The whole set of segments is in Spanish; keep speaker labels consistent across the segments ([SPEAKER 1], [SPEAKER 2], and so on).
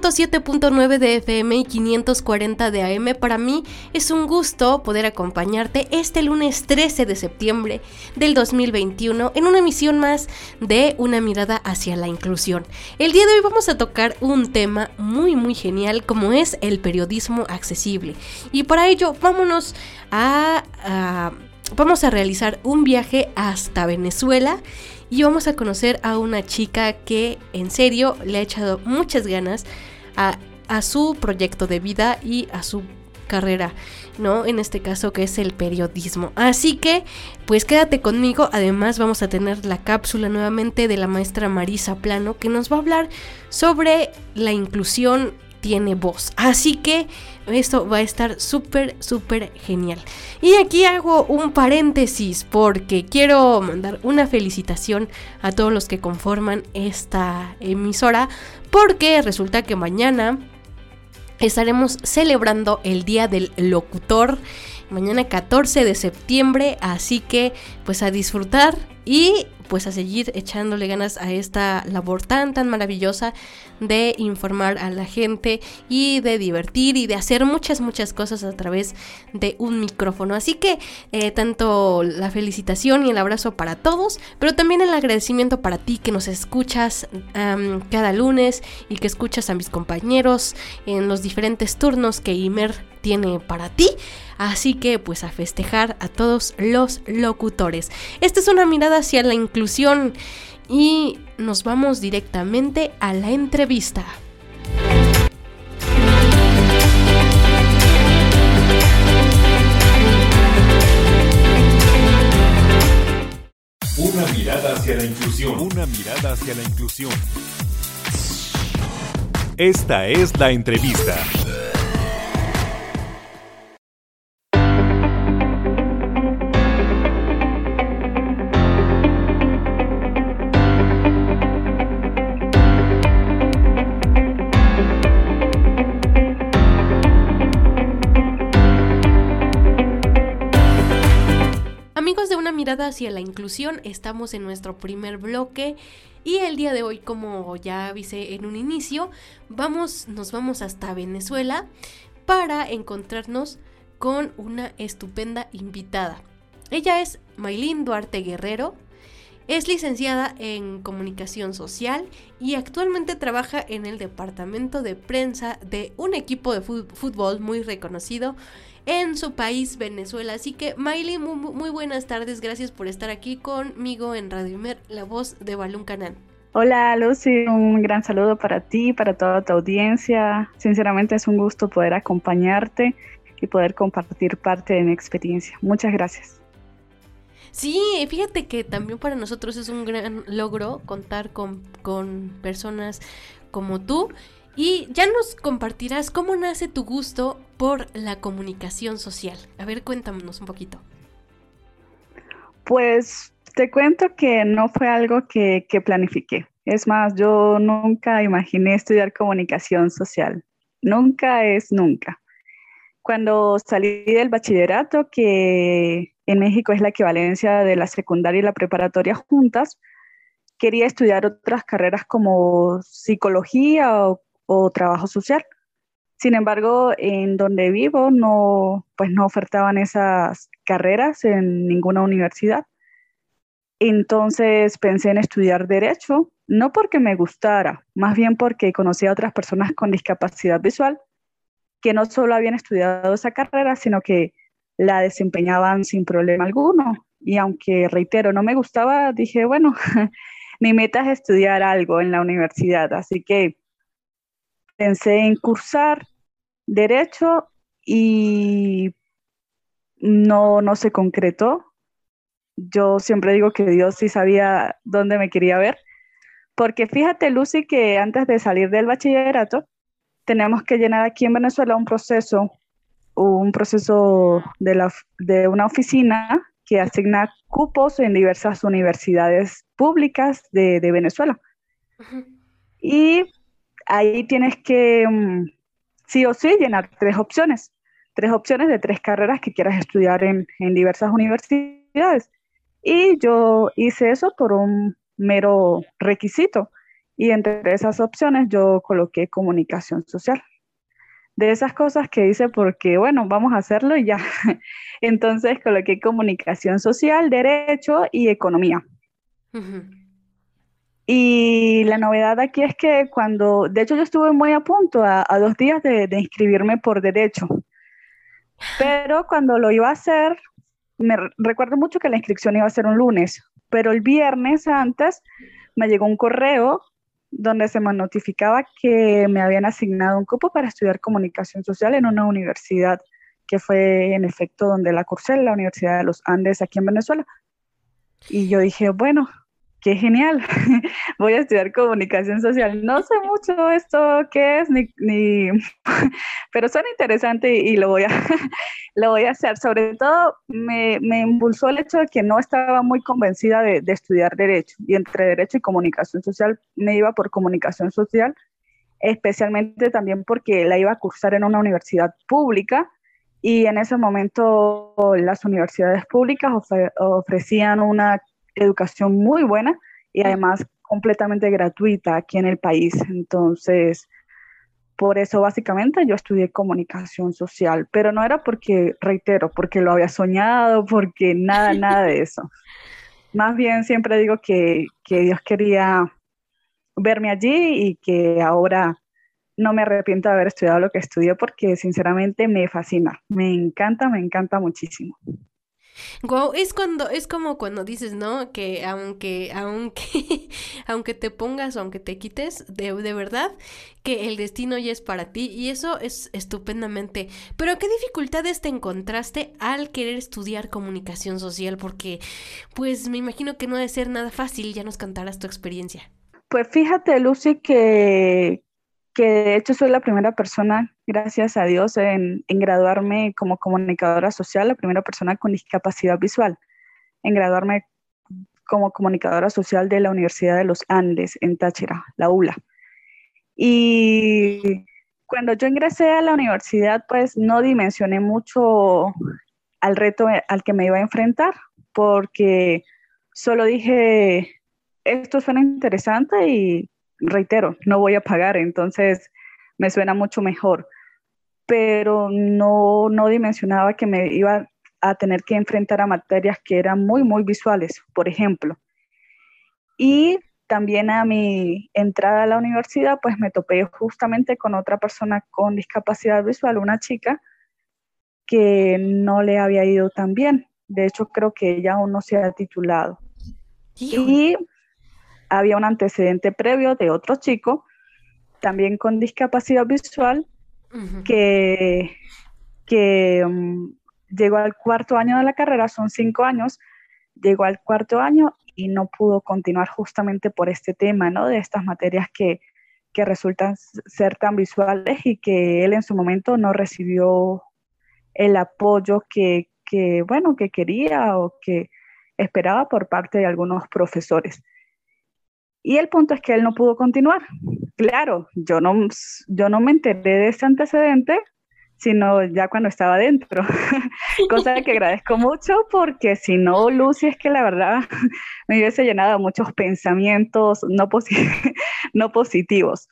[SPEAKER 1] 107.9 de FM y 540 de AM, para mí es un gusto poder acompañarte este lunes 13 de septiembre del 2021 en una emisión más de Una mirada hacia la inclusión. El día de hoy vamos a tocar un tema muy muy genial como es el periodismo accesible. Y para ello vámonos a, a vamos a realizar un viaje hasta Venezuela y vamos a conocer a una chica que en serio le ha echado muchas ganas a, a su proyecto de vida y a su carrera, ¿no? En este caso que es el periodismo. Así que, pues quédate conmigo. Además, vamos a tener la cápsula nuevamente de la maestra Marisa Plano que nos va a hablar sobre la inclusión tiene voz. Así que esto va a estar súper, súper genial. Y aquí hago un paréntesis porque quiero mandar una felicitación a todos los que conforman esta emisora porque resulta que mañana estaremos celebrando el Día del Locutor. Mañana 14 de septiembre, así que pues a disfrutar y pues a seguir echándole ganas a esta labor tan tan maravillosa de informar a la gente y de divertir y de hacer muchas muchas cosas a través de un micrófono. Así que eh, tanto la felicitación y el abrazo para todos, pero también el agradecimiento para ti que nos escuchas cada lunes y que escuchas a mis compañeros en los diferentes turnos que Imer tiene para ti. Así que pues a festejar a todos los locutores. Esta es una mirada hacia la inclusión y nos vamos directamente a la entrevista.
[SPEAKER 2] Una mirada hacia la inclusión. Una mirada hacia la inclusión. Esta es la entrevista.
[SPEAKER 1] Hacia la inclusión, estamos en nuestro primer bloque y el día de hoy, como ya avisé en un inicio, vamos, nos vamos hasta Venezuela para encontrarnos con una estupenda invitada. Ella es Maylin Duarte Guerrero, es licenciada en comunicación social y actualmente trabaja en el departamento de prensa de un equipo de fútbol muy reconocido en su país, Venezuela. Así que, Miley, muy, muy, buenas tardes. Gracias por estar aquí conmigo en Radio Imer, la voz de Balún Canal.
[SPEAKER 3] Hola Lucy, un gran saludo para ti, para toda tu audiencia. Sinceramente es un gusto poder acompañarte y poder compartir parte de mi experiencia. Muchas gracias.
[SPEAKER 1] Sí, fíjate que también para nosotros es un gran logro contar con, con personas como tú y ya nos compartirás cómo nace tu gusto por la comunicación social. A ver, cuéntanos un poquito.
[SPEAKER 3] Pues te cuento que no fue algo que, que planifiqué. Es más, yo nunca imaginé estudiar comunicación social. Nunca es nunca. Cuando salí del bachillerato, que en México es la equivalencia de la secundaria y la preparatoria juntas, quería estudiar otras carreras como psicología o, trabajo social. Sin embargo, en donde vivo no, pues no ofertaban esas carreras en ninguna universidad. Entonces pensé en estudiar derecho, no porque me gustara, más bien porque conocí a otras personas con discapacidad visual que no solo habían estudiado esa carrera, sino que la desempeñaban sin problema alguno. Y aunque, reitero, no me gustaba, dije, bueno, mi meta es estudiar algo en la universidad, así que pensé en cursar derecho y no, no se concretó. Yo siempre digo que Dios sí sabía dónde me quería ver, porque fíjate, Lucy, que antes de salir del bachillerato, tenemos que llenar aquí en Venezuela un proceso, un proceso de, la, de una oficina que asigna cupos en diversas universidades públicas de, Venezuela. Y ahí tienes que, mm, sí o sí, llenar tres opciones, tres opciones de tres carreras que quieras estudiar en, en diversas universidades. Y yo hice eso por un mero requisito. Y entre esas opciones yo coloqué comunicación social. De esas cosas que hice porque, bueno, vamos a hacerlo y ya. Entonces coloqué comunicación social, derecho y economía. Y la novedad aquí es que cuando, de hecho yo estuve muy a punto, a, dos días de, de, inscribirme por derecho, pero cuando lo iba a hacer, me recuerdo mucho que la inscripción iba a ser un lunes, pero el viernes antes me llegó un correo donde se me notificaba que me habían asignado un cupo para estudiar comunicación social en una universidad que fue en efecto donde la cursé, la Universidad de los Andes aquí en Venezuela. Y yo dije, bueno, qué genial, voy a estudiar comunicación social. No sé mucho esto qué es, ni, ni pero suena interesante y, lo, voy a, lo voy a hacer. Sobre todo me, me, impulsó el hecho de que no estaba muy convencida de, de, estudiar derecho y entre derecho y comunicación social me iba por comunicación social, especialmente también porque la iba a cursar en una universidad pública y en ese momento las universidades públicas ofrecían una educación muy buena y además completamente gratuita aquí en el país. Entonces, por eso básicamente yo estudié comunicación social, pero no era porque, reitero, porque lo había soñado, porque nada, nada de eso. Más bien siempre digo que, que Dios quería verme allí y que ahora no me arrepiento de haber estudiado lo que estudié porque sinceramente me fascina, me encanta, me encanta muchísimo.
[SPEAKER 1] Wow, es cuando, es como cuando dices, ¿no? Que aunque, aunque, aunque te pongas o aunque te quites, de, de verdad, que el destino ya es para ti. Y eso es estupendamente. Pero ¿qué dificultades te encontraste al querer estudiar comunicación social? Porque, pues me imagino que no debe ser nada fácil, ya nos contarás tu experiencia.
[SPEAKER 3] Pues fíjate, Lucy, que, que de hecho soy la primera persona, gracias a Dios, en, graduarme como comunicadora social, la primera persona con discapacidad visual, en graduarme como comunicadora social de la Universidad de los Andes en Táchira, la ULA. Y cuando yo ingresé a la universidad, pues no dimensioné mucho al reto al que me iba a enfrentar, porque solo dije, esto suena interesante y reitero, no voy a pagar, entonces me suena mucho mejor. Pero no, no dimensionaba que me iba a tener que enfrentar a materias que eran muy, muy visuales, por ejemplo. Y también a mi entrada a la universidad, pues me topé justamente con otra persona con discapacidad visual, una chica que no le había ido tan bien. De hecho, creo que ella aún no se ha titulado. Y había un antecedente previo de otro chico, también con discapacidad visual, que, que mm, llegó al cuarto año de la carrera, son cinco años, llegó al cuarto año y no pudo continuar justamente por este tema, ¿no? De estas materias que, que resultan ser tan visuales y que él en su momento no recibió el apoyo que, que, bueno, que quería o que esperaba por parte de algunos profesores. Y el punto es que él no pudo continuar. Claro, yo no, yo no me enteré de ese antecedente, sino ya cuando estaba dentro, cosa que agradezco mucho porque si no, Lucy, es que la verdad me hubiese llenado muchos pensamientos no, no positivos.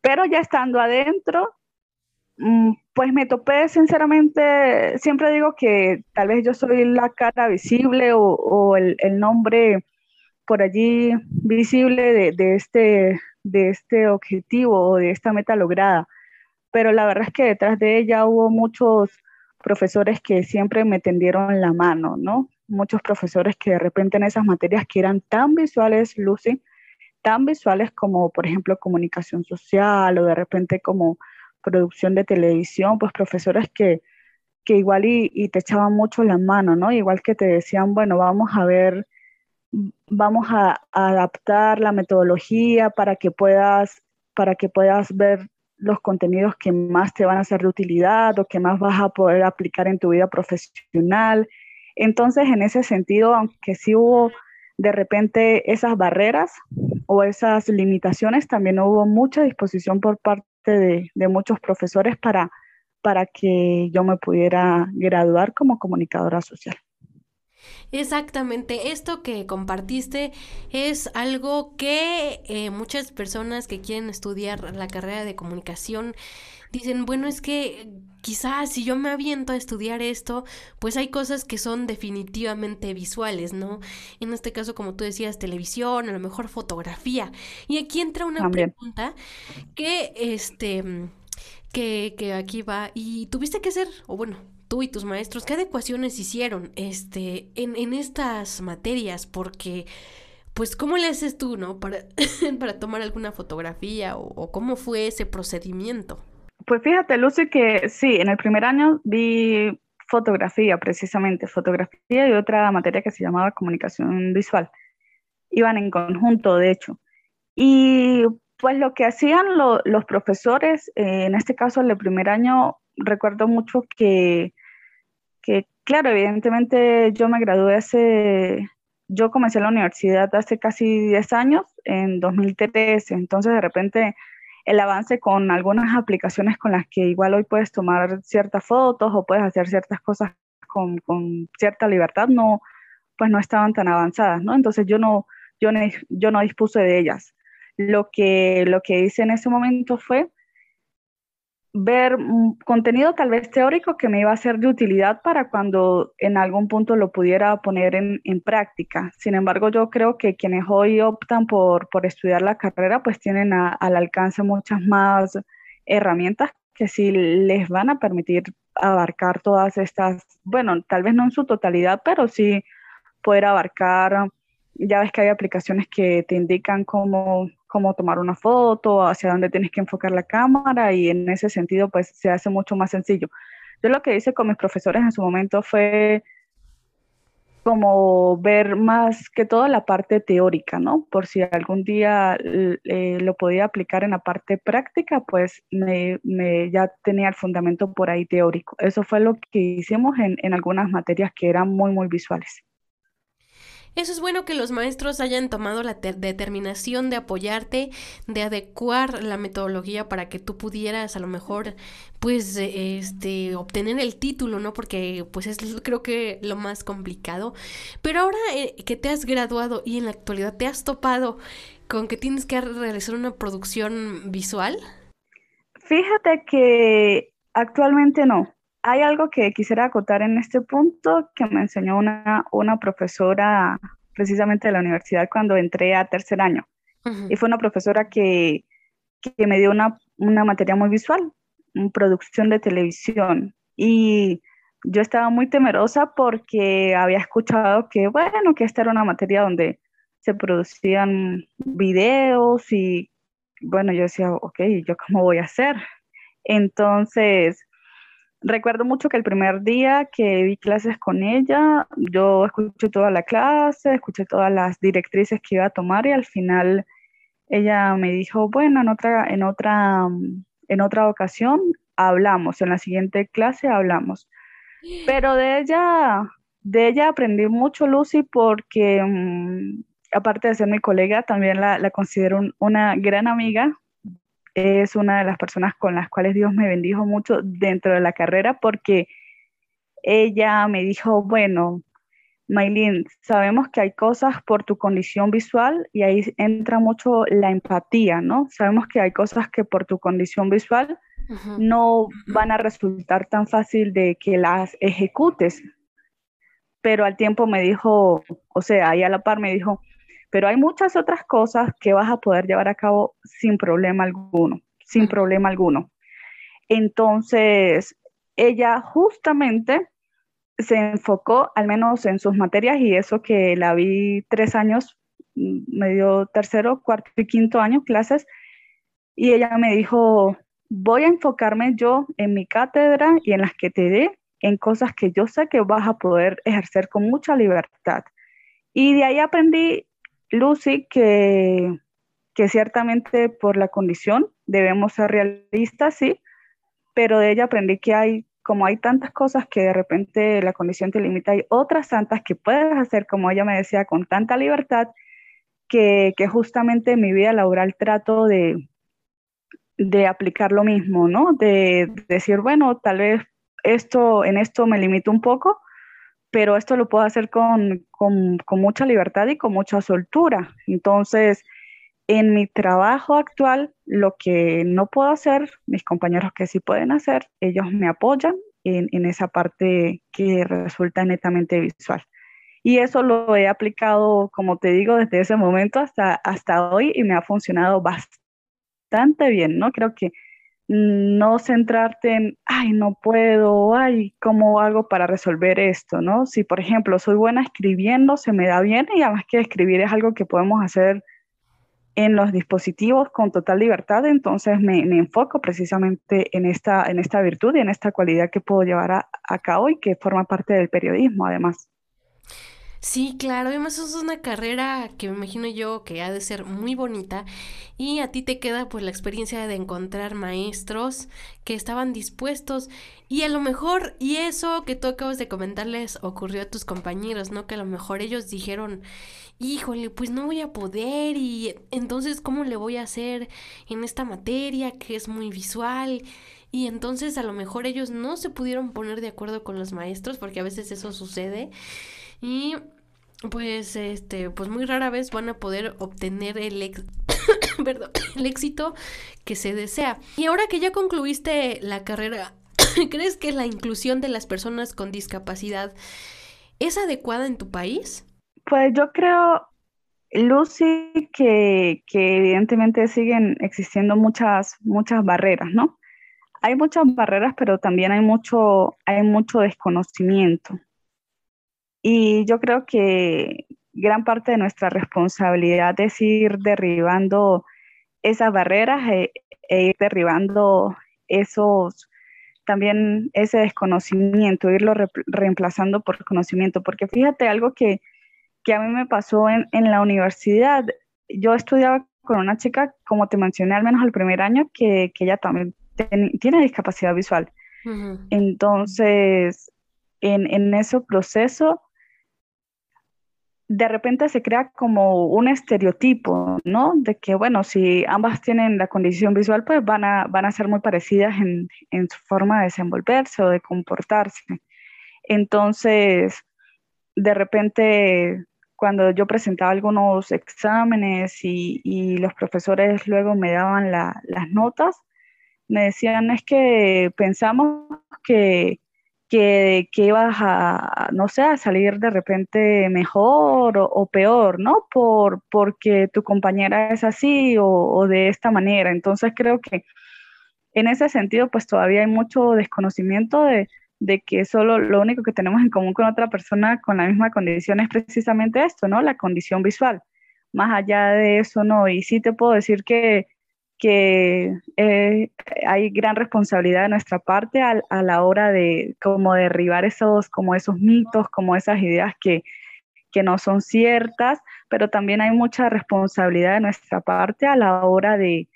[SPEAKER 3] Pero ya estando adentro, mm, pues me topé sinceramente, siempre digo que tal vez yo soy la cara visible o, o el, el nombre por allí visible de, este, de este objetivo o de esta meta lograda. Pero la verdad es que detrás de ella hubo muchos, profesores que siempre me tendieron la mano, ¿no? Muchos profesores que de repente en esas materias que eran tan visuales, Lucy, tan visuales como, por ejemplo, comunicación social o de repente como producción de televisión, pues profesores que, que igual y, te echaban mucho la mano, ¿no? Igual que te decían, bueno, vamos a ver, vamos a, adaptar la metodología para que puedas, para que puedas ver los contenidos que más te van a ser de utilidad o que más vas a poder aplicar en tu vida profesional. Entonces, en ese sentido, aunque sí hubo de repente esas barreras o esas limitaciones, también hubo mucha disposición por parte de, muchos profesores para, para que yo me pudiera graduar como comunicadora social.
[SPEAKER 1] Exactamente, esto que compartiste es algo que eh, muchas personas que quieren estudiar la carrera de comunicación dicen, bueno, es que quizás si yo me aviento a estudiar esto, pues hay cosas que son definitivamente visuales, ¿no? En este caso, como tú decías, televisión, a lo mejor fotografía. Y aquí entra una pregunta que, este, que, que aquí va, y tuviste que hacer, o bueno, tú y tus maestros, ¿qué adecuaciones hicieron este, en, en estas materias? Porque pues ¿cómo le haces tú, no? Para, para tomar alguna fotografía o, cómo fue ese procedimiento.
[SPEAKER 3] Pues fíjate, Lucy, que sí, en el primer año vi fotografía, precisamente, fotografía y otra materia que se llamaba comunicación visual. Iban en conjunto, de hecho. Y pues lo que hacían los profesores, eh, en este caso, el primer año, recuerdo mucho que, que, claro, evidentemente yo me gradué hace, yo comencé la universidad hace casi 10 años, en 2013, entonces de repente el avance con algunas aplicaciones con las que igual hoy puedes tomar ciertas fotos o puedes hacer ciertas cosas con, con cierta libertad, no, pues no estaban tan avanzadas, ¿no? Entonces yo no, yo no, yo no dispuse de ellas. Lo que, lo que hice en ese momento fue ver contenido tal vez teórico que me iba a ser de utilidad para cuando en algún punto lo pudiera poner en, en práctica. Sin embargo, yo creo que quienes hoy optan por, por estudiar la carrera, pues tienen al alcance muchas más herramientas que sí les van a permitir abarcar todas estas, bueno, tal vez no en su totalidad, pero sí poder abarcar, ya ves que hay aplicaciones que te indican cómo cómo tomar una foto, hacia dónde tienes que enfocar la cámara y en ese sentido pues se hace mucho más sencillo. Yo lo que hice con mis profesores en su momento fue como ver más que todo la parte teórica, ¿no? Por si algún día eh, lo podía aplicar en la parte práctica, pues me, ya tenía el fundamento por ahí teórico. Eso fue lo que hicimos en, en algunas materias que eran muy, muy visuales.
[SPEAKER 1] Eso es bueno que los maestros hayan tomado la determinación de apoyarte, de adecuar la metodología para que tú pudieras a lo mejor pues este obtener el título, ¿no? Porque pues es creo que lo más complicado. Pero ahora eh, que te has graduado y en la actualidad te has topado con que tienes que realizar una producción visual.
[SPEAKER 3] Fíjate que actualmente no. Hay algo que quisiera acotar en este punto que me enseñó una, una profesora precisamente de la universidad cuando entré a tercer año. Y fue una profesora que, que me dio una, una, materia muy visual, producción de televisión. Y yo estaba muy temerosa porque había escuchado que, bueno, que esta era una materia donde se producían videos y, bueno, yo decía, ok, ¿yo cómo voy a hacer? Entonces, Recuerdo mucho que el primer día que vi clases con ella, yo escuché toda la clase, escuché todas las directrices que iba a tomar y al final ella me dijo, bueno, en otra, en otra, en otra ocasión hablamos, en la siguiente clase hablamos. Pero de ella, de ella aprendí mucho, Lucy, porque mm, aparte de ser mi colega, también la, la considero una gran amiga, es una de las personas con las cuales Dios me bendijo mucho dentro de la carrera porque ella me dijo, bueno, Maylin, sabemos que hay cosas por tu condición visual y ahí entra mucho la empatía, ¿no? Sabemos que hay cosas que por tu condición visual no van a resultar tan fácil de que las ejecutes. Pero al tiempo me dijo, o sea, ahí a la par me dijo, pero hay muchas otras cosas que vas a poder llevar a cabo sin problema alguno, sin problema alguno. Entonces, ella justamente se enfocó, al menos en sus materias, y eso que la vi tres años, mm, medio tercero, cuarto y quinto año, clases, y ella me dijo, voy a enfocarme yo en mi cátedra y en las que te dé, en cosas que yo sé que vas a poder ejercer con mucha libertad. Y de ahí aprendí, Lucy, que, que ciertamente por la condición debemos ser realistas, sí, pero de ella aprendí que hay, como hay tantas cosas que de repente la condición te limita, hay otras santas que puedes hacer, como ella me decía, con tanta libertad, que, que justamente en mi vida laboral trato de, de aplicar lo mismo, ¿no? De, decir, bueno, tal vez esto, en esto me limito un poco, pero esto lo puedo hacer con, con, mucha libertad y con mucha soltura. Entonces, en mi trabajo actual, lo que no puedo hacer, mis compañeros que sí pueden hacer, ellos me apoyan en, esa parte que resulta netamente visual. Y eso lo he aplicado, como te digo, desde ese momento hasta, hasta hoy y me ha funcionado bastante bien, ¿no? Creo que no centrarte en, ay, no puedo, ay, ¿cómo hago para resolver esto, no? Si, por ejemplo, soy buena escribiendo, se me da bien y además que escribir es algo que podemos hacer en los dispositivos con total libertad, entonces me, enfoco precisamente en esta, en esta virtud y en esta cualidad que puedo llevar a, a cabo y que forma parte del periodismo además.
[SPEAKER 1] Sí, claro, además es una carrera que me imagino yo que ha de ser muy bonita y a ti te queda pues la experiencia de encontrar maestros que estaban dispuestos y a lo mejor, y eso que tú acabas de comentarles ocurrió a tus compañeros, ¿no? Que a lo mejor ellos dijeron, híjole, pues no voy a poder y entonces ¿cómo le voy a hacer en esta materia que es muy visual? Y entonces a lo mejor ellos no se pudieron poner de acuerdo con los maestros porque a veces eso sucede. Y pues este pues muy rara vez van a poder obtener el éxito que se desea. Y ahora que ya concluiste la carrera, ¿crees que la inclusión de las personas con discapacidad es adecuada en tu país?
[SPEAKER 3] Pues yo creo, Lucy, que, que evidentemente siguen existiendo muchas, muchas barreras, ¿no? Hay muchas barreras, pero también hay mucho, hay mucho desconocimiento. Y yo creo que gran parte de nuestra responsabilidad es ir derribando esas barreras e, e, ir derribando esos, también ese desconocimiento, irlo reemplazando por conocimiento. Porque fíjate algo que, a mí me pasó en, la universidad. Yo estudiaba con una chica, como te mencioné, al menos el primer año, que, ella también tiene discapacidad visual. Entonces, en, en ese proceso, de repente se crea como un estereotipo, ¿no? De que, bueno, si ambas tienen la condición visual, pues van a, van a ser muy parecidas en, su forma de desenvolverse o de comportarse. Entonces, de repente, cuando yo presentaba algunos exámenes y, los profesores luego me daban las notas, me decían, es que pensamos que que, ibas a, no sé, a salir de repente mejor o, peor, ¿no? Por, porque tu compañera es así o, de esta manera. Entonces creo que en ese sentido, pues todavía hay mucho desconocimiento de, de que solo lo único que tenemos en común con otra persona con la misma condición es precisamente esto, ¿no? La condición visual. Más allá de eso, no. Y sí te puedo decir que que eh, hay gran responsabilidad de nuestra parte a, la hora de como derribar esos, como esos mitos, como esas ideas que, no son ciertas, pero también hay mucha responsabilidad de nuestra parte a la hora de,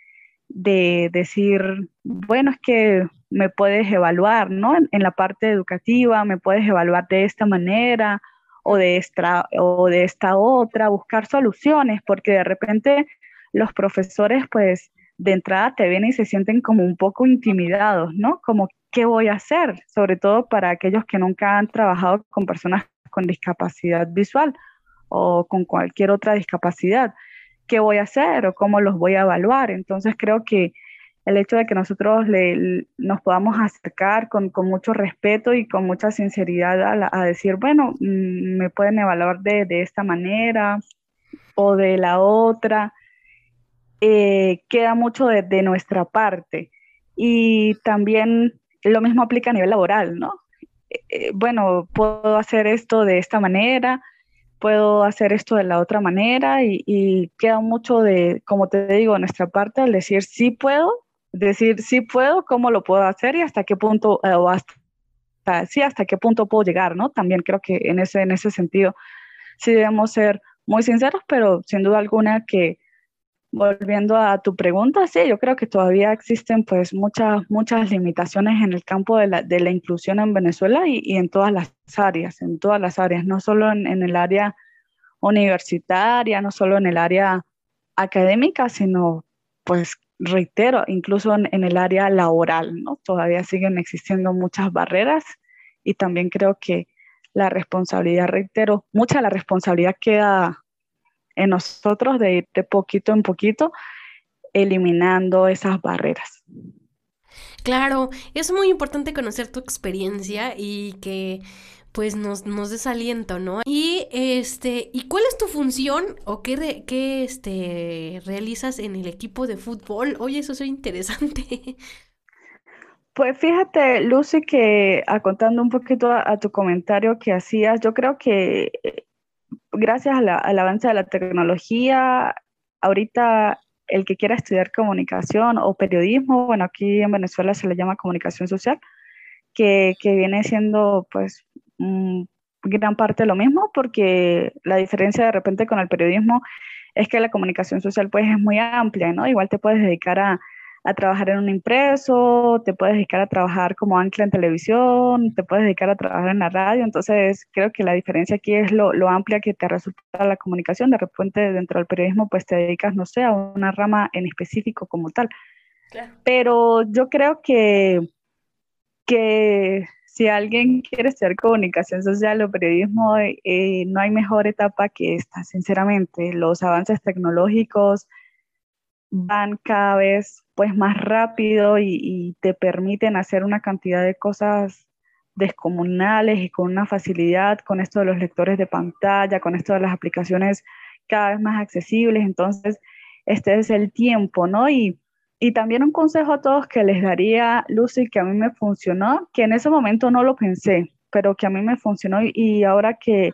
[SPEAKER 3] decir, bueno, es que me puedes evaluar, ¿no? En, en, la parte educativa, me puedes evaluar de esta manera o de esta, o de esta otra, buscar soluciones, porque de repente los profesores, pues, de entrada te vienen y se sienten como un poco intimidados, ¿no? Como, ¿qué voy a hacer? Sobre todo para aquellos que nunca han trabajado con personas con discapacidad visual o con cualquier otra discapacidad. ¿Qué voy a hacer o cómo los voy a evaluar? Entonces creo que el hecho de que nosotros nos podamos acercar con, mucho respeto y con mucha sinceridad a, decir, bueno, mm, me pueden evaluar de, de esta manera o de la otra, eh, queda mucho de, nuestra parte. Y también lo mismo aplica a nivel laboral, ¿no? Eh, bueno, puedo hacer esto de esta manera, puedo hacer esto de la otra manera y, queda mucho de, como te digo, nuestra parte al decir sí puedo, decir sí puedo, cómo lo puedo hacer y hasta qué punto, eh, o hasta, sí, hasta qué punto puedo llegar, ¿no? También creo que en ese, en ese sentido sí debemos ser muy sinceros, pero sin duda alguna que volviendo a tu pregunta, sí, yo creo que todavía existen pues muchas, muchas limitaciones en el campo de la, de la inclusión en Venezuela y, y, en todas las áreas, en todas las áreas, no solo en, en, el área universitaria, no solo en el área académica, sino pues reitero, incluso en, en el área laboral, ¿no? Todavía siguen existiendo muchas barreras y también creo que la responsabilidad, reitero, mucha de la responsabilidad queda en nosotros de ir de poquito en poquito eliminando esas barreras.
[SPEAKER 1] Claro, es muy importante conocer tu experiencia y que pues nos, nos des aliento, ¿no? Y este, ¿y cuál es tu función o qué, qué este, realizas en el equipo de fútbol? Oye, eso es interesante.
[SPEAKER 3] Pues fíjate, Lucy, que a, contando un poquito a, tu comentario que hacías, yo creo que gracias al avance de la tecnología, ahorita el que quiera estudiar comunicación o periodismo, bueno, aquí en Venezuela se le llama comunicación social, que, que viene siendo pues gran parte lo mismo, porque la diferencia de repente con el periodismo es que la comunicación social pues es muy amplia, ¿no? Igual te puedes dedicar a, a trabajar en un impreso, te puedes dedicar a trabajar como ancla en televisión, te puedes dedicar a trabajar en la radio. Entonces, creo que la diferencia aquí es lo, lo amplia que te resulta la comunicación. De repente, dentro del periodismo, pues te dedicas, no sé, a una rama en específico como tal. Pero yo creo que, que si alguien quiere estudiar comunicación social o periodismo, eh, no hay mejor etapa que esta, sinceramente. Los avances tecnológicos, van cada vez pues más rápido y, te permiten hacer una cantidad de cosas descomunales y con una facilidad con esto de los lectores de pantalla, con esto de las aplicaciones cada vez más accesibles. Entonces, este es el tiempo, ¿no? Y, y también un consejo a todos que les daría, Lucy, que a mí me funcionó, que en ese momento no lo pensé, pero que a mí me funcionó y ahora que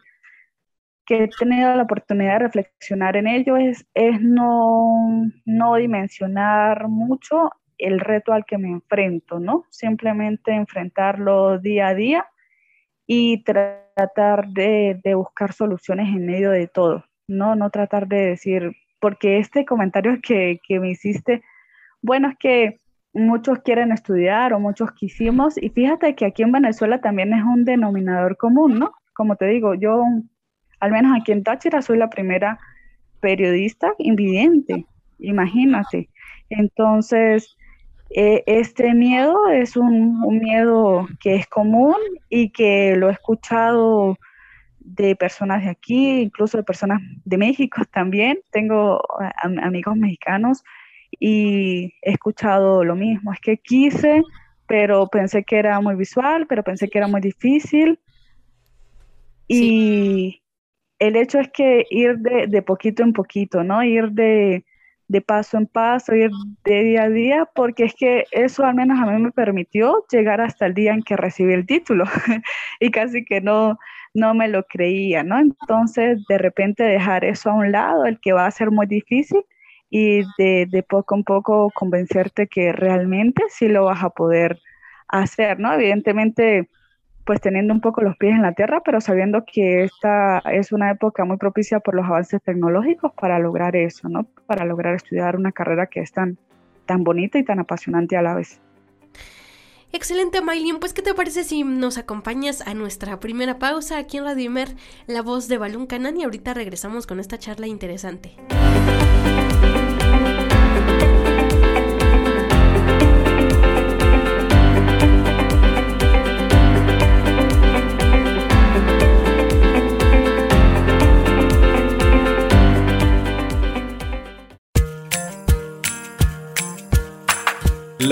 [SPEAKER 3] que he tenido la oportunidad de reflexionar en ello es, es no, no dimensionar mucho el reto al que me enfrento, ¿no? Simplemente enfrentarlo día a día y tratar de, de, buscar soluciones en medio de todo, ¿no? No tratar de decir, porque este comentario que, que me hiciste, bueno, es que muchos quieren estudiar o muchos quisimos, y fíjate que aquí en Venezuela también es un denominador común, ¿no? Como te digo, yo al menos aquí en Táchira soy la primera periodista invidente, imagínate. Entonces, eh, este miedo es un, miedo que es común y que lo he escuchado de personas de aquí, incluso de personas de México también. Tengo amigos mexicanos y he escuchado lo mismo. Es que quise, pero pensé que era muy visual, pero pensé que era muy difícil. Y, el hecho es que ir de, poquito en poquito, ¿no? Ir de, paso en paso, ir de día a día, porque es que eso al menos a mí me permitió llegar hasta el día en que recibí el título y casi que no, no me lo creía, ¿no? Entonces, de repente dejar eso a un lado, el que va a ser muy difícil, y de, de poco en poco convencerte que realmente sí lo vas a poder hacer, ¿no? Evidentemente, pues teniendo un poco los pies en la tierra, pero sabiendo que esta es una época muy propicia por los avances tecnológicos para lograr eso, ¿no? Para lograr estudiar una carrera que es tan, tan bonita y tan apasionante a la vez.
[SPEAKER 1] Excelente, Maylin. Pues, ¿qué te parece si nos acompañas a nuestra primera pausa aquí en Radio Imer, la voz de Balún Canan? Y ahorita regresamos con esta charla interesante.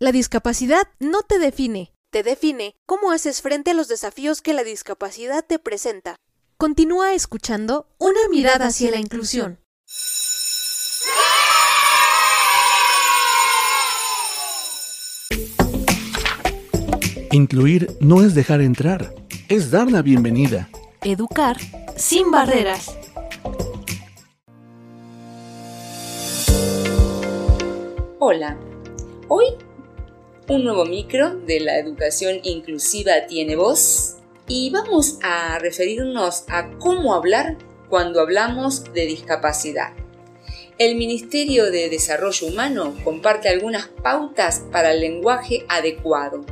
[SPEAKER 1] La discapacidad no te define, te define cómo haces frente a los desafíos que la discapacidad te presenta. Continúa escuchando Una mirada hacia la inclusión.
[SPEAKER 4] Incluir no es dejar entrar, es dar la bienvenida.
[SPEAKER 1] Educar sin barreras.
[SPEAKER 5] Hola, hoy un nuevo micro de la educación inclusiva tiene voz y vamos a referirnos a cómo hablar cuando hablamos de discapacidad. El Ministerio de Desarrollo Humano comparte algunas pautas para el lenguaje adecuado.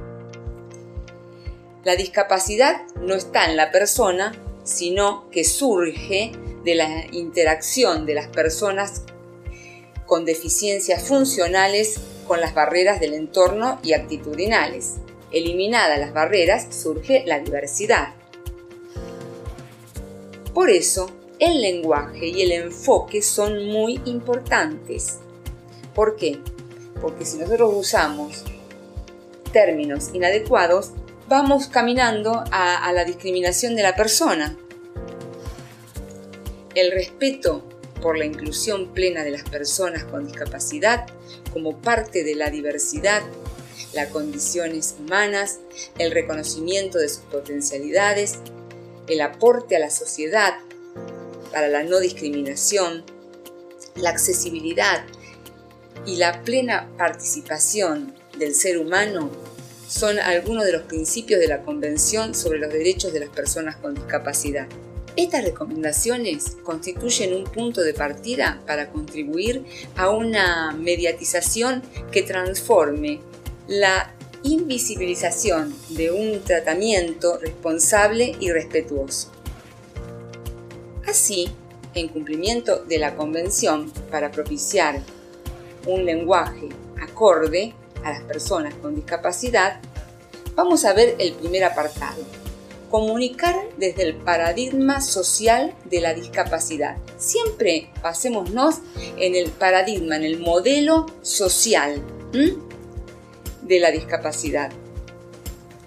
[SPEAKER 5] La discapacidad no está en la persona, sino que surge de la interacción de las personas con deficiencias funcionales con las barreras del entorno y actitudinales. Eliminadas las barreras surge la diversidad. Por eso, el lenguaje y el enfoque son muy importantes. ¿Por qué? Porque si nosotros usamos términos inadecuados, vamos caminando a, a la discriminación de la persona. El respeto por la inclusión plena de las personas con discapacidad como parte de la diversidad, las condiciones humanas, el reconocimiento de sus potencialidades, el aporte a la sociedad para la no discriminación, la accesibilidad y la plena participación del ser humano son algunos de los principios de la Convención sobre los Derechos de las Personas con Discapacidad. Estas recomendaciones constituyen un punto de partida para contribuir a una mediatización que transforme la invisibilización de un tratamiento responsable y respetuoso. Así, en cumplimiento de la Convención para propiciar un lenguaje acorde a las personas con discapacidad, vamos a ver el primer apartado, comunicar desde el paradigma social de la discapacidad. Siempre pasémonos en el paradigma, en el modelo social de la discapacidad.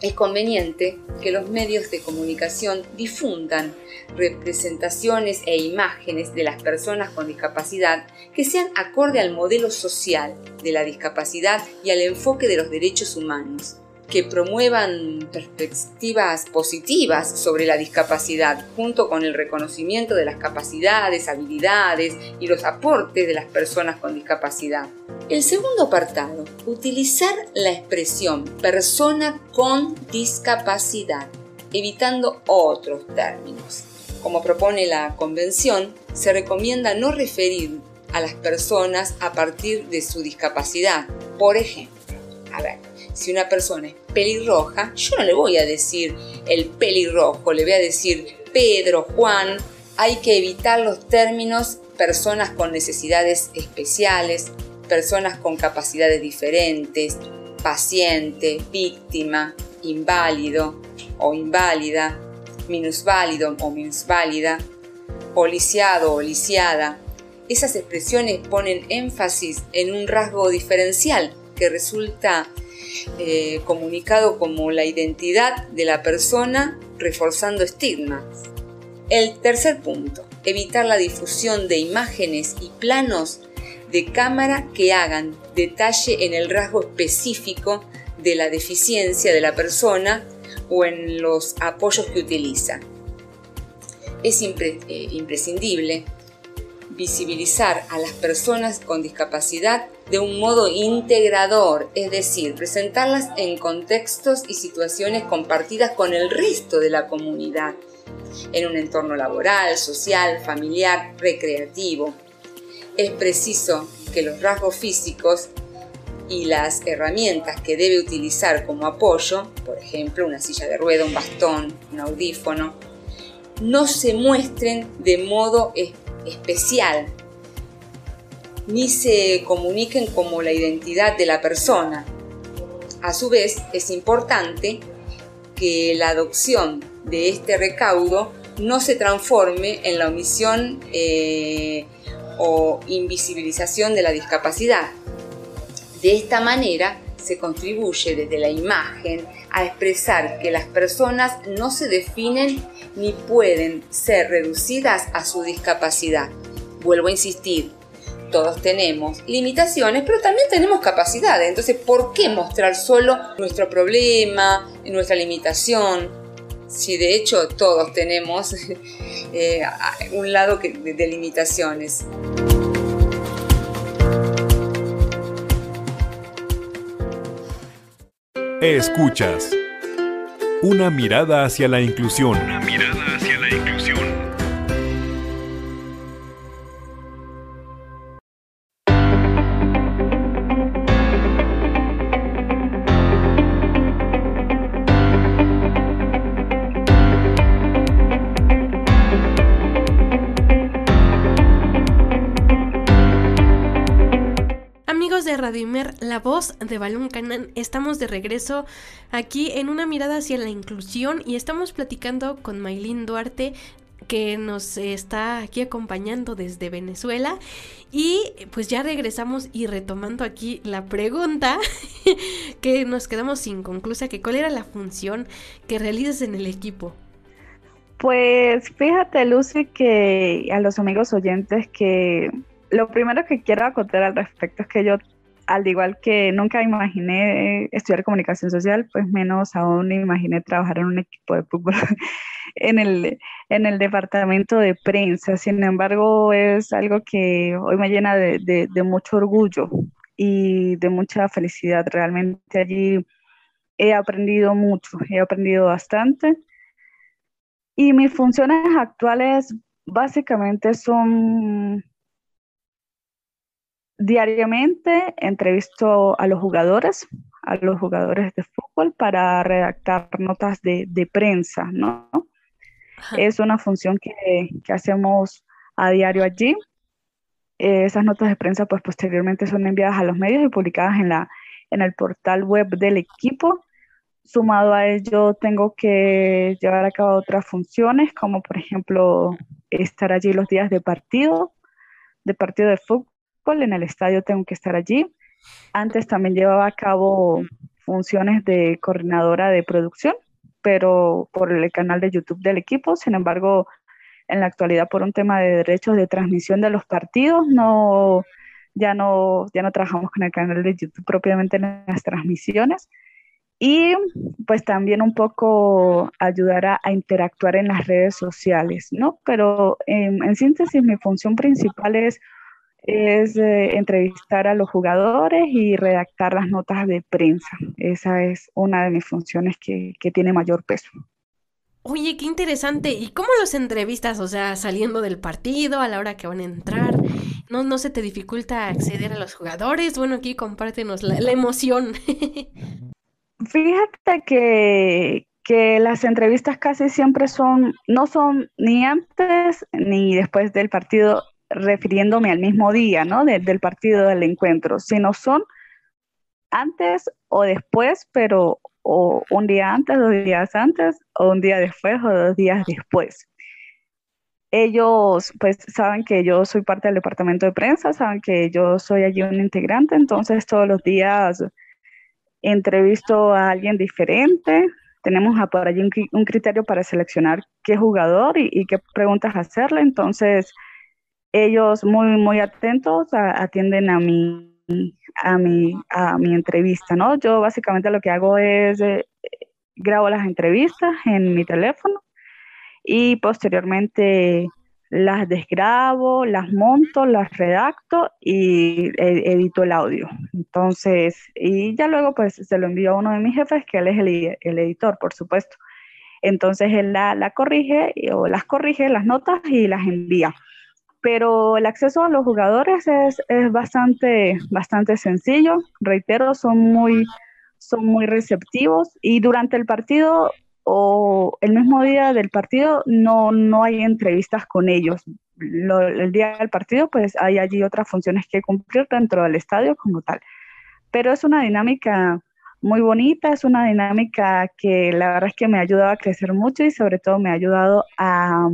[SPEAKER 5] Es conveniente que los medios de comunicación difundan representaciones e imágenes de las personas con discapacidad que sean acorde al modelo social de la discapacidad y al enfoque de los derechos humanos que promuevan perspectivas positivas sobre la discapacidad, junto con el reconocimiento de las capacidades, habilidades y los aportes de las personas con discapacidad. El segundo apartado, utilizar la expresión persona con discapacidad, evitando otros términos. Como propone la Convención, se recomienda no referir a las personas a partir de su discapacidad. Por ejemplo, a ver, si una persona es pelirroja, yo no le voy a decir el pelirrojo, le voy a decir Pedro, Juan. Hay que evitar los términos personas con necesidades especiales, personas con capacidades diferentes, paciente, víctima, inválido o inválida, minusválido o minusválida, o lisiado o lisiada. Esas expresiones ponen énfasis en un rasgo diferencial que resulta eh, comunicado como la identidad de la persona, reforzando estigmas. El tercer punto, evitar la difusión de imágenes y planos de cámara que hagan detalle en el rasgo específico de la deficiencia de la persona o en los apoyos que utiliza. Es eh, imprescindible visibilizar a las personas con discapacidad de un modo integrador, es decir, presentarlas en contextos y situaciones compartidas con el resto de la comunidad, en un entorno laboral, social, familiar, recreativo. Es preciso que los rasgos físicos y las herramientas que debe utilizar como apoyo, por ejemplo una silla de rueda, un bastón, un audífono, no se muestren de modo especial ni se comuniquen como la identidad de la persona. A su vez, es importante que la adopción de este recaudo no se transforme en la omisión eh, o invisibilización de la discapacidad. De esta manera, se contribuye desde la imagen a expresar que las personas no se definen ni pueden ser reducidas a su discapacidad. Vuelvo a insistir, todos tenemos limitaciones, pero también tenemos capacidades. Entonces, ¿por qué mostrar solo nuestro problema, nuestra limitación? Si de hecho todos tenemos eh, un lado de limitaciones.
[SPEAKER 2] Escuchas. Una mirada hacia la inclusión. Una mirada
[SPEAKER 1] voz de Balún Canan. Estamos de regreso aquí en una mirada hacia la inclusión y estamos platicando con Maylin Duarte que nos está aquí acompañando desde Venezuela y pues ya regresamos y retomando aquí la pregunta que nos quedamos inconclusa, que cuál era la función que realizas en el equipo.
[SPEAKER 3] Pues fíjate Lucy que a los amigos oyentes que lo primero que quiero acotar al respecto es que yo al igual que nunca imaginé estudiar comunicación social, pues menos aún imaginé trabajar en un equipo de fútbol en el, en el departamento de prensa. Sin embargo, es algo que hoy me llena de, de mucho orgullo y de mucha felicidad. Realmente allí he aprendido mucho, he aprendido bastante. Y mis funciones actuales básicamente son diariamente entrevisto a los jugadores, a los jugadores de fútbol para redactar notas de, prensa, ¿no? Es una función que, hacemos a diario allí. esas notas de prensa, pues posteriormente son enviadas a los medios y publicadas en, la, en el portal web del equipo. Sumado a ello, tengo que llevar a cabo otras funciones, como por ejemplo estar allí los días de partido, de partido de fútbol en el estadio tengo que estar allí. Antes también llevaba a cabo funciones de coordinadora de producción, pero por el canal de YouTube del equipo. Sin embargo, en la actualidad por un tema de derechos de transmisión de los partidos, no, ya, no, ya no trabajamos con el canal de YouTube propiamente en las transmisiones. Y pues también un poco ayudar a, interactuar en las redes sociales, ¿no? Pero en síntesis, mi función principal es es eh, entrevistar a los jugadores y redactar las notas de prensa. Esa es una de mis funciones que, tiene mayor peso.
[SPEAKER 1] Oye, qué interesante. ¿Y cómo los entrevistas? O sea, saliendo del partido, a la hora que van a entrar. ¿No, no se te dificulta acceder a los jugadores? Bueno, aquí compártenos la, la emoción.
[SPEAKER 3] Fíjate que, que las entrevistas casi siempre son, no son ni antes ni después del partido refiriéndome al mismo día, ¿no? del partido del encuentro, sino son antes o después, pero o un día antes, dos días antes, o un día después, o dos días después. Ellos, pues, saben que yo soy parte del departamento de prensa, saben que yo soy allí un integrante, entonces todos los días entrevisto a alguien diferente. Tenemos por allí un, criterio para seleccionar qué jugador y, y qué preguntas hacerle, entonces ellos muy, muy atentos atienden a mi, a, mi, a mi entrevista, ¿no? Yo básicamente lo que hago es eh, grabo las entrevistas en mi teléfono y posteriormente las desgrabo, las monto, las redacto y e, edito el audio. Entonces, y ya luego pues se lo envío a uno de mis jefes, que él es el, el editor, por supuesto. Entonces él la, la corrige o las corrige las notas y las envía pero el acceso a los jugadores es, bastante, bastante sencillo. Reitero, son muy, son muy receptivos y durante el partido o el mismo día del partido no, no hay entrevistas con ellos. el día del partido pues hay allí otras funciones que cumplir dentro del estadio como tal. Pero es una dinámica muy bonita, es una dinámica que la verdad es que me ha ayudado a crecer mucho y sobre todo me ha ayudado a,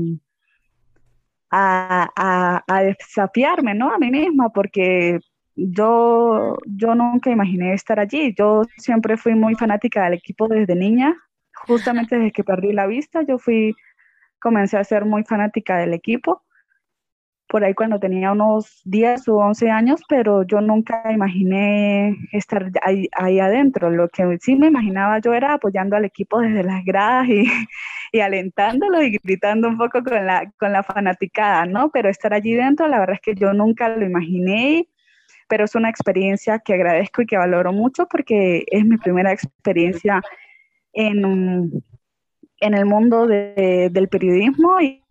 [SPEAKER 3] a, desafiarme, ¿no? A mí misma, porque yo, yo nunca imaginé estar allí. Yo siempre fui muy fanática del equipo desde niña. Justamente desde que perdí la vista, yo fui, comencé a ser muy fanática del equipo por ahí cuando tenía unos 10 o 11 años, pero yo nunca imaginé estar ahí, adentro. Lo que sí me imaginaba yo era apoyando al equipo desde las gradas y, y alentándolo y gritando un poco con la, con la fanaticada, ¿no? Pero estar allí dentro, la verdad es que yo nunca lo imaginé, pero es una experiencia que agradezco y que valoro mucho porque es mi primera experiencia en, en el mundo del periodismo y,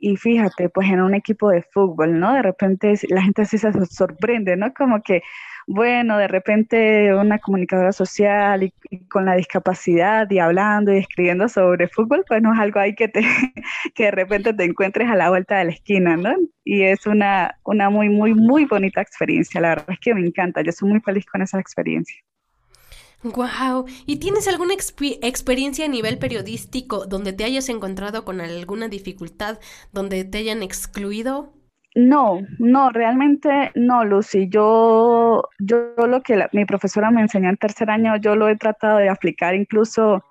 [SPEAKER 3] y, fíjate, pues en un equipo de fútbol, ¿no? De repente la gente así se sorprende, ¿no? Como que, bueno, de repente una comunicadora social y, con la discapacidad y hablando y escribiendo sobre fútbol, pues no es algo ahí que, te, que de repente te encuentres a la vuelta de la esquina, ¿no? Y es una, una muy, muy, muy bonita experiencia, la verdad es que me encanta, yo soy muy feliz con esa experiencia.
[SPEAKER 1] Wow. ¿Y tienes alguna experiencia a nivel periodístico donde te hayas encontrado con alguna dificultad, donde te hayan excluido?
[SPEAKER 3] No, no, realmente no, Lucy. Yo, yo lo que mi profesora me enseñó en tercer año, yo lo he tratado de aplicar incluso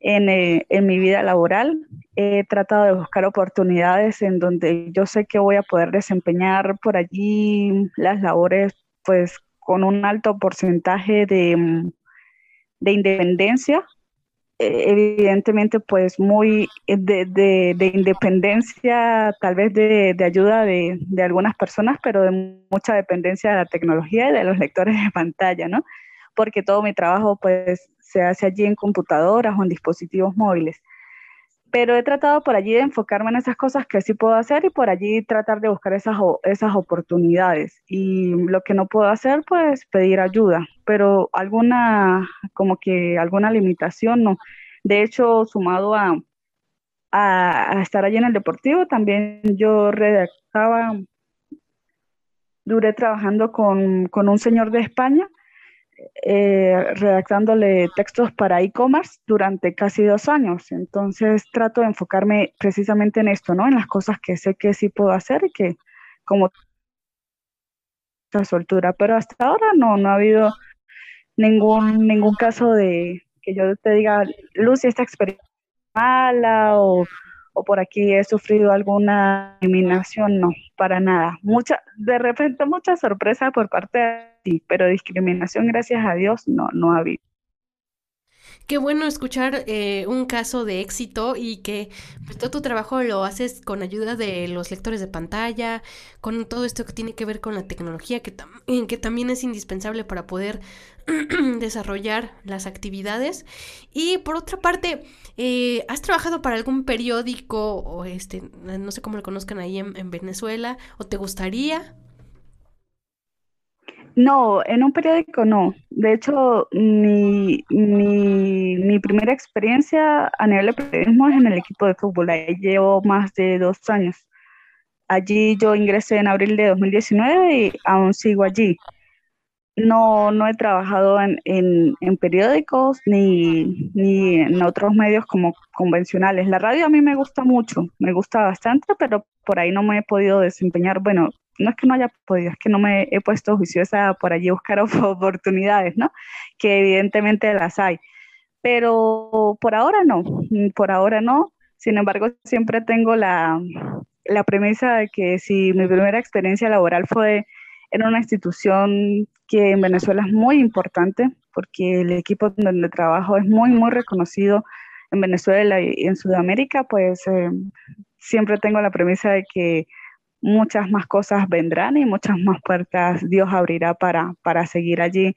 [SPEAKER 3] en, eh, en, mi vida laboral. He tratado de buscar oportunidades en donde yo sé que voy a poder desempeñar por allí las labores, pues con un alto porcentaje de, mm, de independencia, eh, evidentemente pues muy eh, de, independencia, tal vez de, ayuda de, algunas personas, pero de mucha dependencia de la tecnología y de los lectores de pantalla, ¿no? Porque todo mi trabajo pues se hace allí en computadoras o en dispositivos móviles pero he tratado por allí de enfocarme en esas cosas que sí puedo hacer y por allí tratar de buscar esas, esas oportunidades. Y lo que no puedo hacer, pues pedir ayuda, pero alguna, como que alguna limitación no. De hecho, sumado a, a, estar allí en el deportivo, también yo redactaba, duré trabajando con, con un señor de España eh, redactándole textos para e-commerce durante casi dos años. Entonces trato de enfocarme precisamente en esto, ¿no? En las cosas que sé que sí puedo hacer y que como soltura. Pero hasta ahora no, no ha habido ningún, ningún caso de que yo te diga, Lucy, esta experiencia mala o, o por aquí he sufrido alguna eliminación, no, para nada. Mucha, de repente mucha sorpresa por parte de sí, pero discriminación, gracias a Dios, no, no ha habido.
[SPEAKER 1] Qué bueno escuchar eh, un caso de éxito y que pues, todo tu trabajo lo haces con ayuda de los lectores de pantalla, con todo esto que tiene que ver con la tecnología, que también es indispensable para poder desarrollar las actividades. Y por otra parte, eh, ¿has trabajado para algún periódico o este, no sé cómo lo conozcan ahí en Venezuela, o te gustaría?
[SPEAKER 3] No, en un periódico no. De hecho, mi, mi, primera experiencia a nivel de periodismo es en el equipo de fútbol. Ahí llevo más de dos años. Allí yo ingresé en abril de 2019 y aún sigo allí. No, no he trabajado en, en, periódicos ni, ni, en otros medios como convencionales. La radio a mí me gusta mucho, me gusta bastante, pero por ahí no me he podido desempeñar. Bueno, no es que no haya podido, es que no me he puesto juiciosa por allí buscar oportunidades, ¿no? Que evidentemente las hay. Pero por ahora no, por ahora no. Sin embargo, siempre tengo la, la premisa de que si mi primera experiencia laboral fue en una institución que en Venezuela es muy importante, porque el equipo donde trabajo es muy, muy reconocido en Venezuela y en Sudamérica, pues eh, siempre tengo la premisa de que muchas más cosas vendrán y muchas más puertas Dios abrirá para, para seguir allí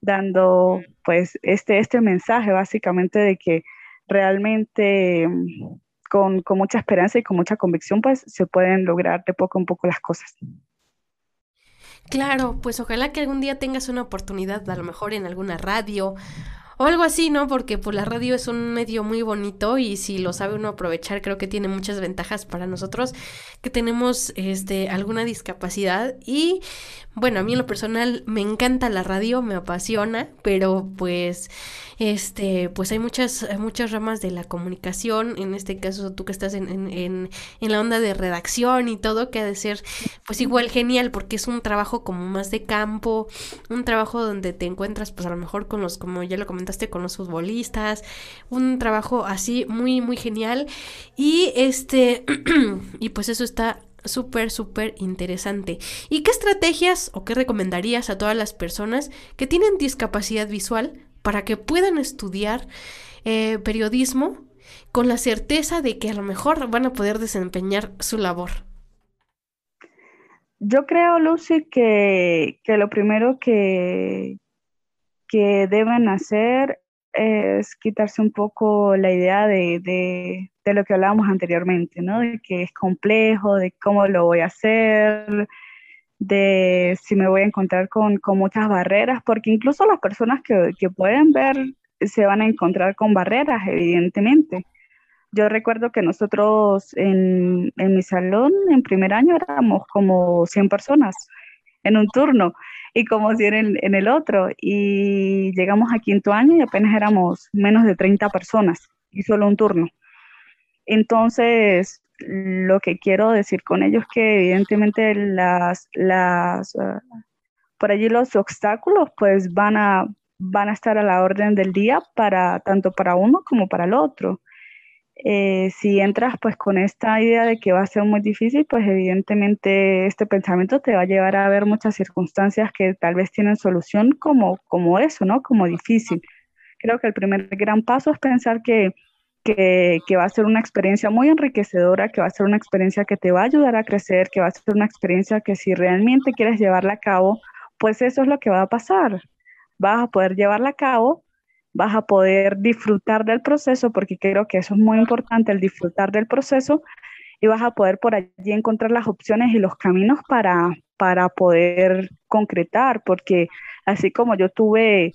[SPEAKER 3] dando pues este, este mensaje básicamente de que realmente mm, con, con, mucha esperanza y con mucha convicción pues se pueden lograr de poco en poco las cosas.
[SPEAKER 1] Claro, pues ojalá que algún día tengas una oportunidad, a lo mejor en alguna radio o algo así, ¿no? Porque pues la radio es un medio muy bonito y si lo sabe uno aprovechar, creo que tiene muchas ventajas para nosotros que tenemos este alguna discapacidad y bueno, a mí en lo personal me encanta la radio, me apasiona, pero pues este, pues hay muchas, muchas ramas de la comunicación, en este caso tú que estás en, en, en, en, la onda de redacción y todo, que ha de ser pues igual genial, porque es un trabajo como más de campo, un trabajo donde te encuentras pues a lo mejor con los, como ya lo con los futbolistas, un trabajo así muy, muy genial. Y este, y pues eso está súper, súper interesante. ¿Y qué estrategias o qué recomendarías a todas las personas que tienen discapacidad visual para que puedan estudiar eh, periodismo con la certeza de que a lo mejor van a poder desempeñar su labor?
[SPEAKER 3] Yo creo, Lucy, que, lo primero que, que deben hacer es quitarse un poco la idea de, de, lo que hablábamos anteriormente, ¿no? De que es complejo, de cómo lo voy a hacer, de si me voy a encontrar con, muchas barreras, porque incluso las personas que, que, pueden ver se van a encontrar con barreras, evidentemente. Yo recuerdo que nosotros en, en mi salón, en primer año, éramos como 100 personas en un turno y como si en, en el otro. Y llegamos a quinto año y apenas éramos menos de 30 personas y solo un turno. Entonces, lo que quiero decir con ello es que evidentemente las, las, uh, por allí los obstáculos pues van a, van a estar a la orden del día para tanto para uno como para el otro. Eh, si entras pues con esta idea de que va a ser muy difícil, pues evidentemente este pensamiento te va a llevar a ver muchas circunstancias que tal vez tienen solución como, como eso, ¿no? Como difícil. Creo que el primer gran paso es pensar que, que, que, va a ser una experiencia muy enriquecedora, que va a ser una experiencia que te va a ayudar a crecer, que va a ser una experiencia que si realmente quieres llevarla a cabo, pues eso es lo que va a pasar. Vas a poder llevarla a cabo vas a poder disfrutar del proceso, porque creo que eso es muy importante, el disfrutar del proceso, y vas a poder por allí encontrar las opciones y los caminos para, para poder concretar, porque así como yo tuve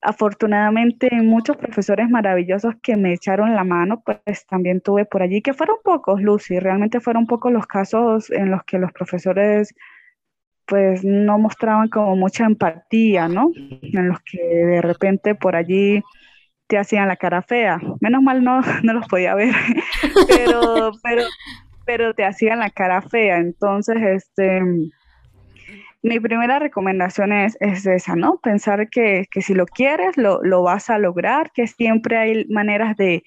[SPEAKER 3] afortunadamente muchos profesores maravillosos que me echaron la mano, pues también tuve por allí, que fueron pocos, Lucy, realmente fueron pocos los casos en los que los profesores pues no mostraban como mucha empatía, ¿no? En los que de repente por allí te hacían la cara fea. Menos mal no, no los podía ver, pero, pero, pero te hacían la cara fea. Entonces, este, mi primera recomendación es, es esa, ¿no? Pensar que, que si lo quieres, lo, lo, vas a lograr, que siempre hay maneras de,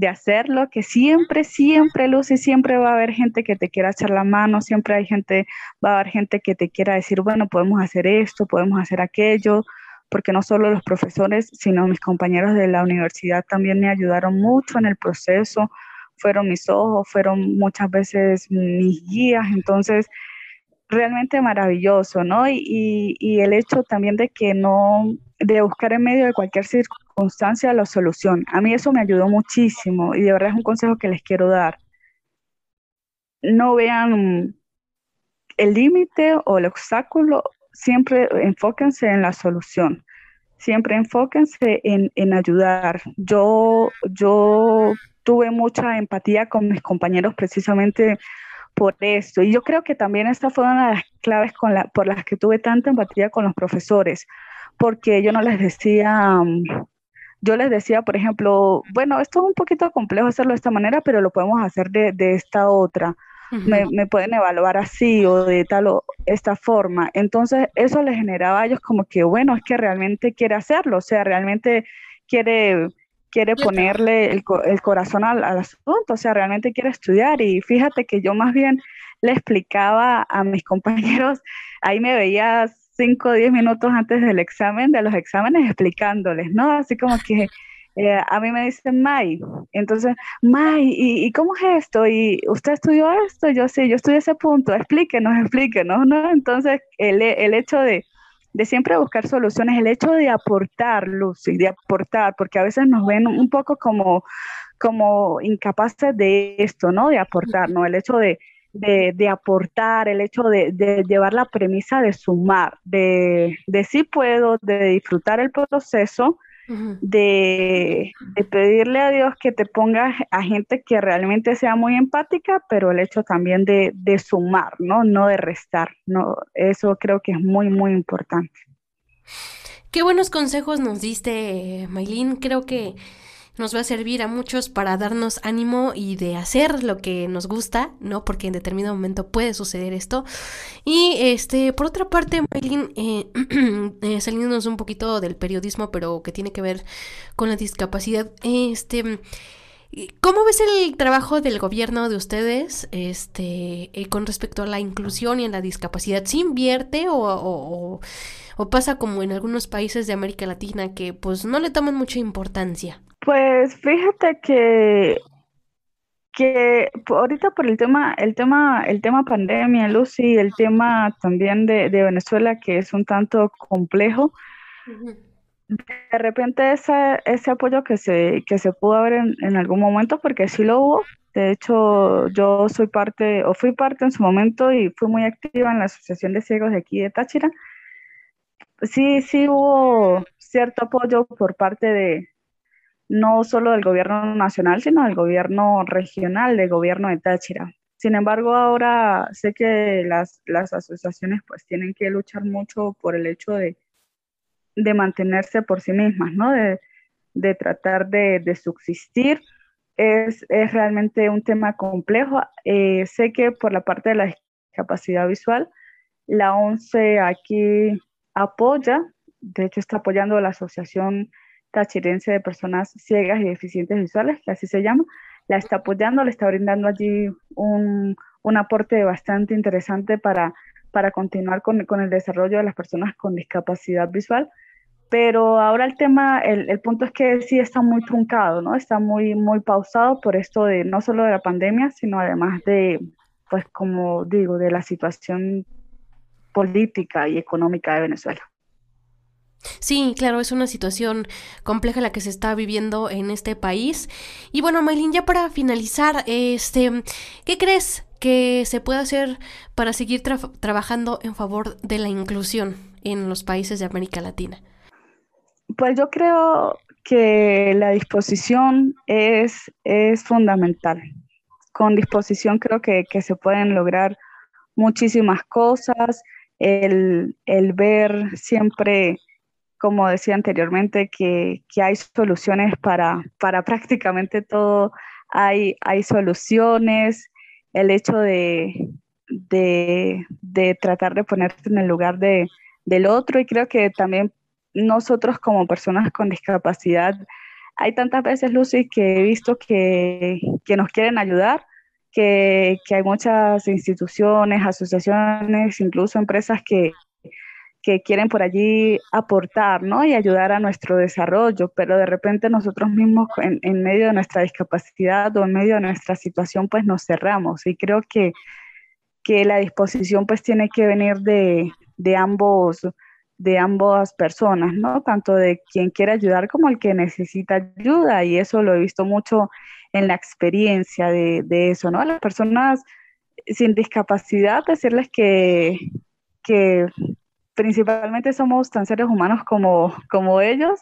[SPEAKER 3] de hacerlo, que siempre, siempre, Lucy, siempre va a haber gente que te quiera echar la mano, siempre hay gente, va a haber gente que te quiera decir, bueno, podemos hacer esto, podemos hacer aquello, porque no solo los profesores, sino mis compañeros de la universidad también me ayudaron mucho en el proceso, fueron mis ojos, fueron muchas veces mis guías, entonces realmente maravilloso, ¿no? Y, y, el hecho también de que no, de buscar en medio de cualquier circunstancia la solución. A mí eso me ayudó muchísimo y de verdad es un consejo que les quiero dar. No vean el límite o el obstáculo, siempre enfóquense en la solución. Siempre enfóquense en, en ayudar. Yo, yo tuve mucha empatía con mis compañeros precisamente por esto. Y yo creo que también esta fue una de las claves por las que tuve tanta empatía con los profesores, porque yo no les decía, mm, yo les decía, por ejemplo, bueno, esto es un poquito complejo hacerlo de esta manera, pero lo podemos hacer de, de esta otra. me, me, pueden evaluar así o de tal o esta forma. Entonces, eso les generaba a ellos como que, bueno, es que realmente quiere hacerlo, o sea, realmente quiere quiere ponerle el, el corazón al, al, asunto, o sea, realmente quiere estudiar. Y fíjate que yo más bien le explicaba a mis compañeros, ahí me veía 5 o 10 minutos antes del examen, de los exámenes, explicándoles, ¿no? Así como que eh, a mí me dicen, May, entonces, May, ¿y, ¿y, cómo es esto? ¿Y usted estudió esto? Yo sí, yo estudié ese punto, explíquenos, explíquenos, ¿no? Entonces, el, el hecho de de siempre buscar soluciones, el hecho de aportar, Lucy, de aportar, porque a veces nos ven un poco como, como incapaces de esto, ¿no? De aportar, ¿no? El hecho de, de, aportar, el hecho de, de, llevar la premisa de sumar, de, de sí puedo, de disfrutar el proceso de, pedirle a Dios que te ponga a gente que realmente sea muy empática, pero el hecho también de, de sumar, ¿no? No de restar, ¿no? Eso creo que es muy, muy importante.
[SPEAKER 1] Qué buenos consejos nos diste, Maylin. Creo que nos va a servir a muchos para darnos ánimo y de hacer lo que nos gusta, ¿no? Porque en determinado momento puede suceder esto. Y este, por otra parte, Maylin, eh, eh, saliéndonos un poquito del periodismo, pero que tiene que ver con la discapacidad, este. ¿Cómo ves el trabajo del gobierno de ustedes este, eh, con respecto a la inclusión y a la discapacidad? ¿Se invierte o, o, pasa como en algunos países de América Latina que pues no le toman mucha importancia?
[SPEAKER 3] Pues fíjate que, que ahorita por el tema, el tema, el tema pandemia, Lucy, el tema también de, Venezuela que es un tanto complejo de repente ese, ese apoyo que se, que se pudo ver en, algún momento, porque sí lo hubo. De hecho, yo soy parte, o fui parte en su momento y fui muy activa en la Asociación de Ciegos de aquí de Táchira. Sí, sí hubo cierto apoyo por parte de, no solo del gobierno nacional, sino del gobierno regional, del gobierno de Táchira. Sin embargo, ahora sé que las, las asociaciones pues tienen que luchar mucho por el hecho de, de mantenerse por sí mismas, ¿no? De, tratar de, subsistir. Es, realmente un tema complejo. Eh, sé que por la parte de la discapacidad visual, la ONCE aquí apoya, de hecho está apoyando la Asociación Tachirense de Personas Ciegas y Deficientes Visuales, que así se llama, la está apoyando, le está brindando allí un, aporte bastante interesante para, para continuar con, con, el desarrollo de las personas con discapacidad visual. Pero ahora el tema, el, el, punto es que sí está muy truncado, ¿no? Está muy, muy pausado por esto de no solo de la pandemia, sino además de, pues como digo, de la situación política y económica de Venezuela.
[SPEAKER 1] Sí, claro, es una situación compleja la que se está viviendo en este país. Y bueno, Maylin, ya para finalizar, este, ¿qué crees que se puede hacer para seguir trabajando en favor de la inclusión en los países de América Latina?
[SPEAKER 3] Pues yo creo que la disposición es, es fundamental. Con disposición creo que, se pueden lograr muchísimas cosas. El, ver siempre, como decía anteriormente, que, hay soluciones para, para prácticamente todo. Hay, hay soluciones. El hecho de, de, tratar de ponerte en el lugar de, del otro y creo que también nosotros como personas con discapacidad, hay tantas veces, Lucy, que he visto que, nos quieren ayudar, que, hay muchas instituciones, asociaciones, incluso empresas que, quieren por allí aportar ¿no? y ayudar a nuestro desarrollo, pero de repente nosotros mismos en, medio de nuestra discapacidad o en medio de nuestra situación pues nos cerramos y creo que, que la disposición pues tiene que venir de, de ambos de ambas personas, ¿no? Tanto de quien quiere ayudar como el que necesita ayuda. Y eso lo he visto mucho en la experiencia de, eso, ¿no? A las personas sin discapacidad, decirles que, que principalmente somos tan seres humanos como, como ellos,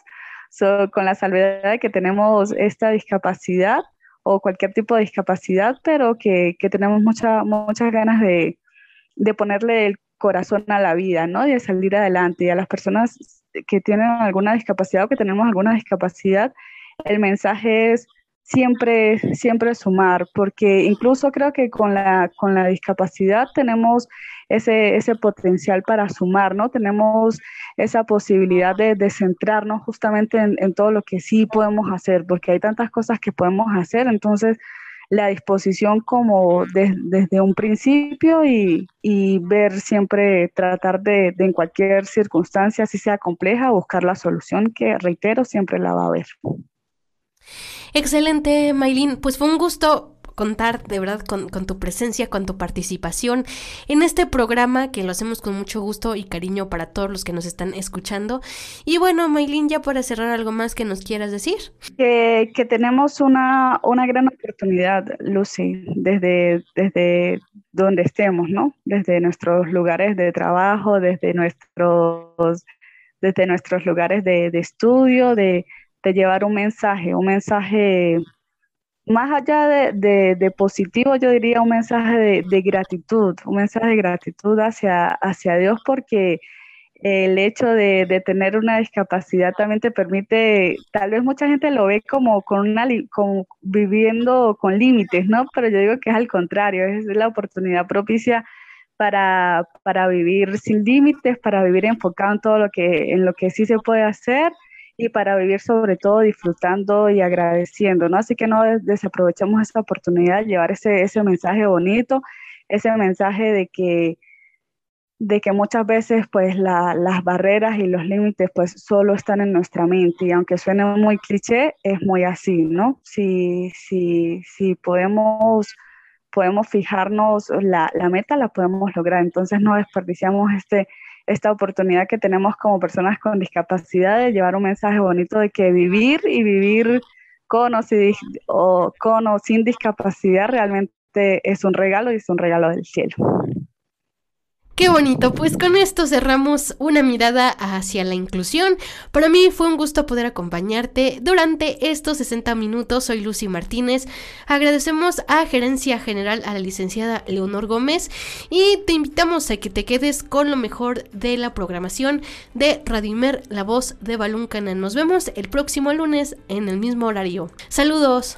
[SPEAKER 3] con la salvedad de que tenemos esta discapacidad o cualquier tipo de discapacidad, pero que, tenemos mucha, muchas ganas de, de ponerle el corazón a la vida, ¿no? Y de salir adelante. Y a las personas que tienen alguna discapacidad o que tenemos alguna discapacidad, el mensaje es siempre, siempre sumar, porque incluso creo que con la, con la discapacidad tenemos ese, ese potencial para sumar, ¿no? Tenemos esa posibilidad de, de centrarnos justamente en, en, todo lo que sí podemos hacer, porque hay tantas cosas que podemos hacer, entonces la disposición como desde un principio y, ver siempre, tratar de, de, en cualquier circunstancia, si sea compleja, buscar la solución que, reitero, siempre la va a haber.
[SPEAKER 1] Excelente, Maylin. Pues fue un gusto contar de verdad con, tu presencia, con tu participación en este programa que lo hacemos con mucho gusto y cariño para todos los que nos están escuchando. Y bueno, Maylin, ya para cerrar algo más que nos quieras decir.
[SPEAKER 3] Que, tenemos una, una, gran oportunidad, Lucy, desde, desde donde estemos, ¿no? Desde nuestros lugares de trabajo, desde nuestros desde nuestros lugares de, estudio, de, llevar un mensaje, un mensaje más allá de, positivo, yo diría un mensaje de, gratitud, un mensaje de gratitud hacia, hacia Dios porque el hecho de, tener una discapacidad también te permite, tal vez mucha gente lo ve como, con una, como viviendo con límites, ¿no? Pero yo digo que es al contrario, es la oportunidad propicia para, para vivir sin límites, para vivir enfocado en todo lo que, en lo que sí se puede hacer y para vivir sobre todo disfrutando y agradeciendo, ¿no? Así que no desaprovechemos esa oportunidad, llevar ese, ese mensaje bonito, ese mensaje de que de que muchas veces pues las barreras y los límites pues solo están en nuestra mente y aunque suene muy cliché es muy así, ¿no? Si, si, si podemos, podemos fijarnos la, la, meta la podemos lograr, entonces no desperdiciamos este, esta oportunidad que tenemos como personas con discapacidad de llevar un mensaje bonito de que vivir y vivir con o, o, con o sin discapacidad realmente es un regalo y es un regalo del cielo.
[SPEAKER 1] Qué bonito, pues con esto cerramos una mirada hacia la inclusión. Para mí fue un gusto poder acompañarte durante estos 60 minutos. Soy Lucy Martínez. Agradecemos a Gerencia General a la licenciada Leonor Gómez y te invitamos a que te quedes con lo mejor de la programación de Radimer, la voz de Balún Nos vemos el próximo lunes en el mismo horario. Saludos.